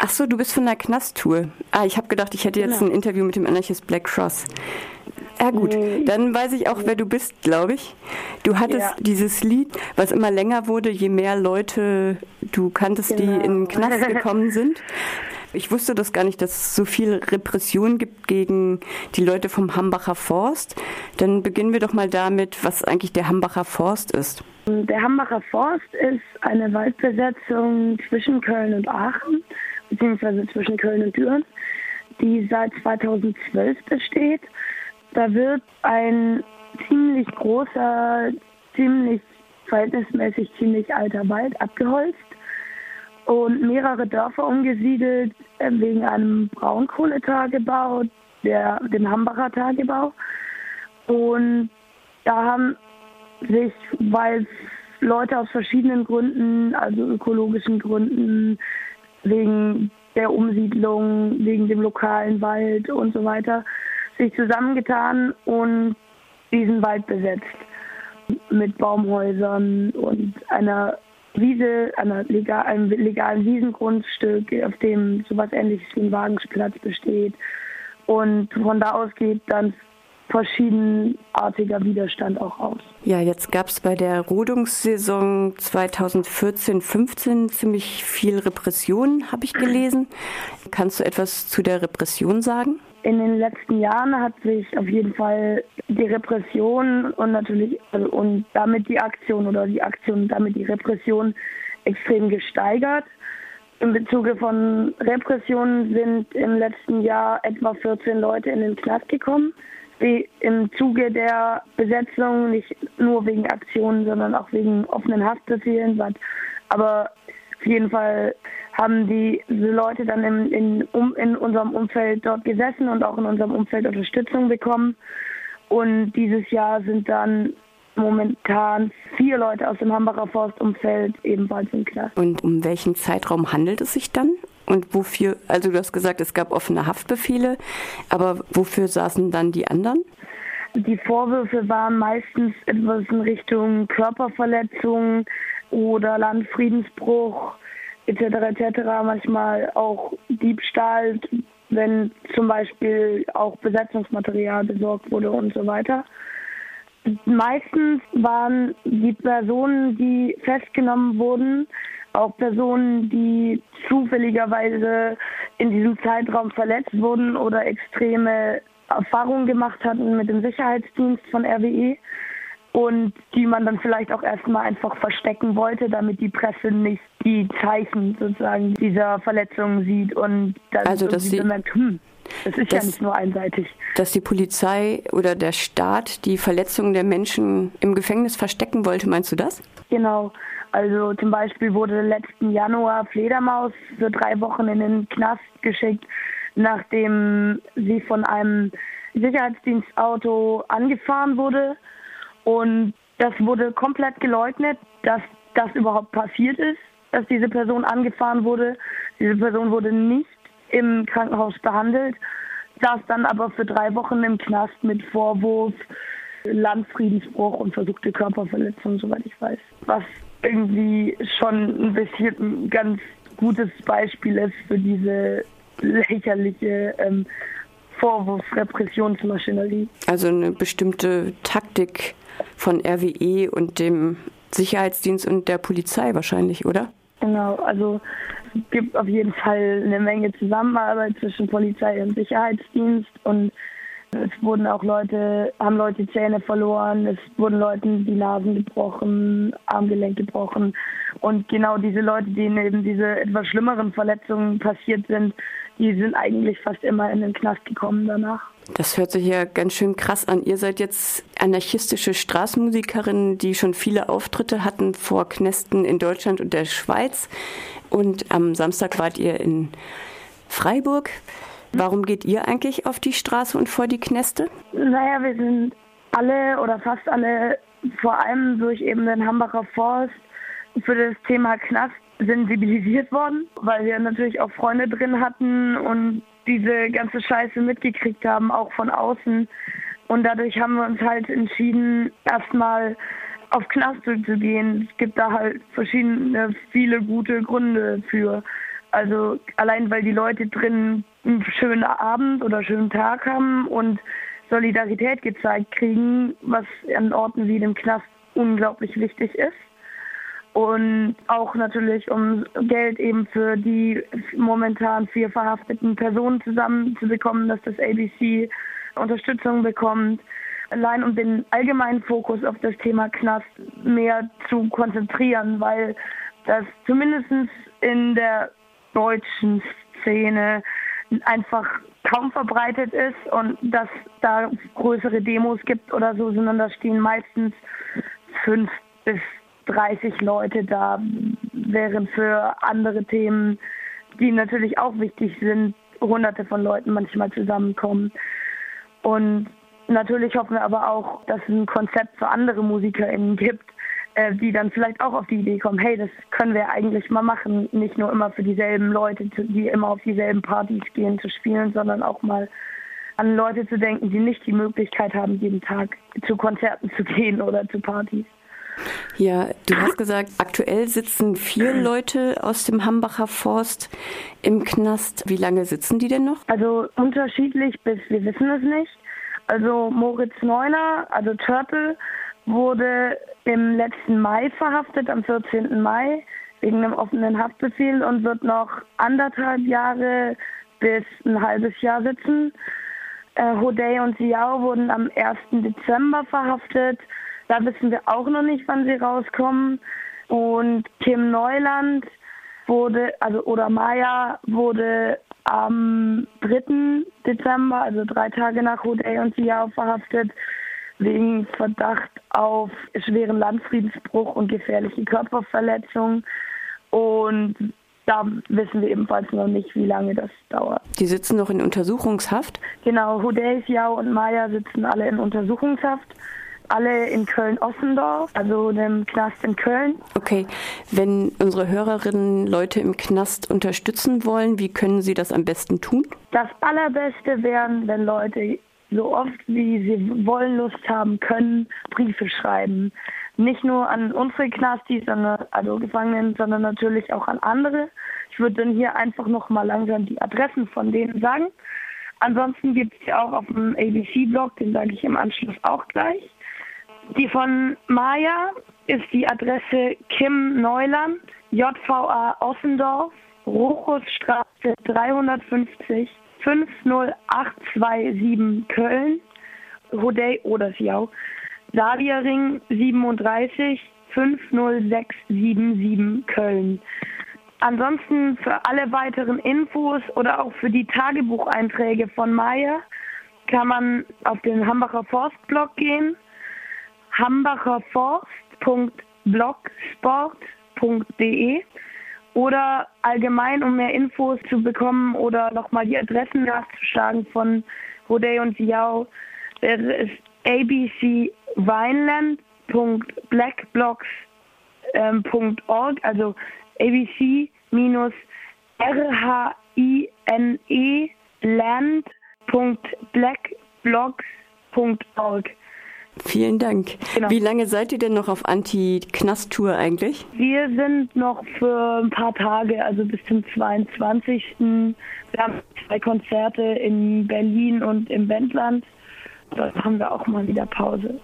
Ach so, du bist von der Knasttour. Ah, ich habe gedacht, ich hätte jetzt genau. ein Interview mit dem Anarchist Black Cross. Ja gut, dann weiß ich auch, wer du bist, glaube ich. Du hattest ja. dieses Lied, was immer länger wurde, je mehr Leute du kanntest, genau. die in den Knast gekommen sind. Ich wusste das gar nicht, dass es so viel Repression gibt gegen die Leute vom Hambacher Forst. Dann beginnen wir doch mal damit, was eigentlich der Hambacher Forst ist. Der Hambacher Forst ist eine Waldbesetzung zwischen Köln und Aachen, beziehungsweise zwischen Köln und Düren, die seit 2012 besteht. Da wird ein ziemlich großer, ziemlich verhältnismäßig ziemlich alter Wald abgeholzt und mehrere Dörfer umgesiedelt äh, wegen einem Braunkohletagebau, der, dem Hambacher Tagebau. Und da haben sich, weil Leute aus verschiedenen Gründen, also ökologischen Gründen, wegen der Umsiedlung, wegen dem lokalen Wald und so weiter, sich zusammengetan und diesen Wald besetzt. Mit Baumhäusern und einer Wiese, einer legal, einem legalen Wiesengrundstück, auf dem sowas ähnliches wie ein Wagensplatz besteht. Und von da aus geht dann verschiedenartiger Widerstand auch aus. Ja, jetzt gab es bei der Rodungssaison 2014-15 ziemlich viel Repression, habe ich gelesen. Kannst du etwas zu der Repression sagen? In den letzten Jahren hat sich auf jeden Fall die Repression und natürlich also und damit die Aktion oder die Aktion und damit die Repression extrem gesteigert. Im Bezuge von Repressionen sind im letzten Jahr etwa 14 Leute in den Knast gekommen im Zuge der Besetzung, nicht nur wegen Aktionen, sondern auch wegen offenen Haftbefehlen. Aber auf jeden Fall haben die Leute dann in, in, um, in unserem Umfeld dort gesessen und auch in unserem Umfeld Unterstützung bekommen. Und dieses Jahr sind dann momentan vier Leute aus dem Hambacher Forstumfeld ebenfalls im Knast. Und um welchen Zeitraum handelt es sich dann? Und wofür, also du hast gesagt, es gab offene Haftbefehle, aber wofür saßen dann die anderen? Die Vorwürfe waren meistens etwas in Richtung Körperverletzung oder Landfriedensbruch etc. etc. Manchmal auch Diebstahl, wenn zum Beispiel auch Besetzungsmaterial besorgt wurde und so weiter. Meistens waren die Personen, die festgenommen wurden, auch Personen, die zufälligerweise in diesem Zeitraum verletzt wurden oder extreme Erfahrungen gemacht hatten mit dem Sicherheitsdienst von RWE und die man dann vielleicht auch erstmal einfach verstecken wollte, damit die Presse nicht die Zeichen sozusagen dieser Verletzungen sieht und dann also, dass sie bemerkt, hm, das ist dass, ja nicht nur einseitig. Dass die Polizei oder der Staat die Verletzungen der Menschen im Gefängnis verstecken wollte, meinst du das? Genau. Also zum Beispiel wurde letzten Januar Fledermaus für drei Wochen in den Knast geschickt, nachdem sie von einem Sicherheitsdienstauto angefahren wurde. Und das wurde komplett geleugnet, dass das überhaupt passiert ist, dass diese Person angefahren wurde. Diese Person wurde nicht im Krankenhaus behandelt, saß dann aber für drei Wochen im Knast mit Vorwurf Landfriedensbruch und versuchte Körperverletzung, soweit ich weiß. Was irgendwie schon ein bisschen ein ganz gutes Beispiel ist für diese lächerliche ähm, Vorwurfsrepressionsmaschinerie. Also eine bestimmte Taktik von RWE und dem Sicherheitsdienst und der Polizei wahrscheinlich, oder? Genau, also es gibt auf jeden Fall eine Menge Zusammenarbeit zwischen Polizei und Sicherheitsdienst und es wurden auch Leute, haben Leute Zähne verloren, es wurden Leuten die Nasen gebrochen, Armgelenk gebrochen. Und genau diese Leute, denen eben diese etwas schlimmeren Verletzungen passiert sind, die sind eigentlich fast immer in den Knast gekommen danach. Das hört sich ja ganz schön krass an. Ihr seid jetzt anarchistische Straßenmusikerinnen, die schon viele Auftritte hatten vor Knästen in Deutschland und der Schweiz. Und am Samstag wart ihr in Freiburg. Warum geht ihr eigentlich auf die Straße und vor die Knäste? Naja, wir sind alle oder fast alle, vor allem durch eben den Hambacher Forst, für das Thema Knast sensibilisiert worden, weil wir natürlich auch Freunde drin hatten und diese ganze Scheiße mitgekriegt haben, auch von außen. Und dadurch haben wir uns halt entschieden, erstmal auf Knast zu gehen. Es gibt da halt verschiedene, viele gute Gründe für. Also allein weil die Leute drin einen schönen Abend oder schönen Tag haben und Solidarität gezeigt kriegen, was an Orten wie dem Knast unglaublich wichtig ist. Und auch natürlich, um Geld eben für die momentan vier verhafteten Personen zusammenzubekommen, dass das ABC Unterstützung bekommt. Allein um den allgemeinen Fokus auf das Thema Knast mehr zu konzentrieren, weil das zumindest in der deutschen Szene einfach kaum verbreitet ist und dass da größere Demos gibt oder so, sondern da stehen meistens fünf bis 30 Leute da, während für andere Themen, die natürlich auch wichtig sind, hunderte von Leuten manchmal zusammenkommen. Und natürlich hoffen wir aber auch, dass es ein Konzept für andere MusikerInnen gibt, äh, die dann vielleicht auch auf die Idee kommen, hey, das können wir eigentlich mal machen, nicht nur immer für dieselben Leute, die immer auf dieselben Partys gehen, zu spielen, sondern auch mal an Leute zu denken, die nicht die Möglichkeit haben, jeden Tag zu Konzerten zu gehen oder zu Partys. Ja, du hast gesagt, aktuell sitzen vier Leute aus dem Hambacher Forst im Knast. Wie lange sitzen die denn noch? Also unterschiedlich bis wir wissen es nicht. Also Moritz Neuner, also Turtle, wurde im letzten Mai verhaftet, am 14. Mai, wegen einem offenen Haftbefehl und wird noch anderthalb Jahre bis ein halbes Jahr sitzen. Äh, Hodey und Siao wurden am 1. Dezember verhaftet. Da wissen wir auch noch nicht, wann sie rauskommen. Und Kim Neuland wurde, also oder Maya wurde am 3. Dezember, also drei Tage nach Hodey und Siao verhaftet wegen Verdacht auf schweren Landfriedensbruch und gefährliche Körperverletzung. Und da wissen wir ebenfalls noch nicht, wie lange das dauert. Die sitzen noch in Untersuchungshaft? Genau, Hudeis, Jau und Maya sitzen alle in Untersuchungshaft. Alle in Köln-Ossendorf, also dem Knast in Köln. Okay, wenn unsere Hörerinnen Leute im Knast unterstützen wollen, wie können sie das am besten tun? Das Allerbeste wäre, wenn Leute so oft wie sie wollen, Lust haben können, Briefe schreiben. Nicht nur an unsere Knastis, sondern, also Gefangenen, sondern natürlich auch an andere. Ich würde dann hier einfach nochmal langsam die Adressen von denen sagen. Ansonsten gibt es ja auch auf dem ABC-Blog, den sage ich im Anschluss auch gleich. Die von Maya ist die Adresse Kim Neuland, JVA Ossendorf, Rochusstraße 350 50827 Köln, Hodey oder Siau, Ring 37 50677 Köln. Ansonsten für alle weiteren Infos oder auch für die Tagebucheinträge von Maya kann man auf den Hambacher Forstblog gehen, hambacherforst.blogsport.de oder allgemein, um mehr Infos zu bekommen oder nochmal die Adressen nachzuschlagen von Rodey und Siao, wäre es abcvineland.blackblocks.org, also abc-rhine land.blackblocks.org. Vielen Dank. Genau. Wie lange seid ihr denn noch auf Anti-Knast-Tour eigentlich? Wir sind noch für ein paar Tage, also bis zum 22. Wir haben zwei Konzerte in Berlin und im Wendland. Dort haben wir auch mal wieder Pause.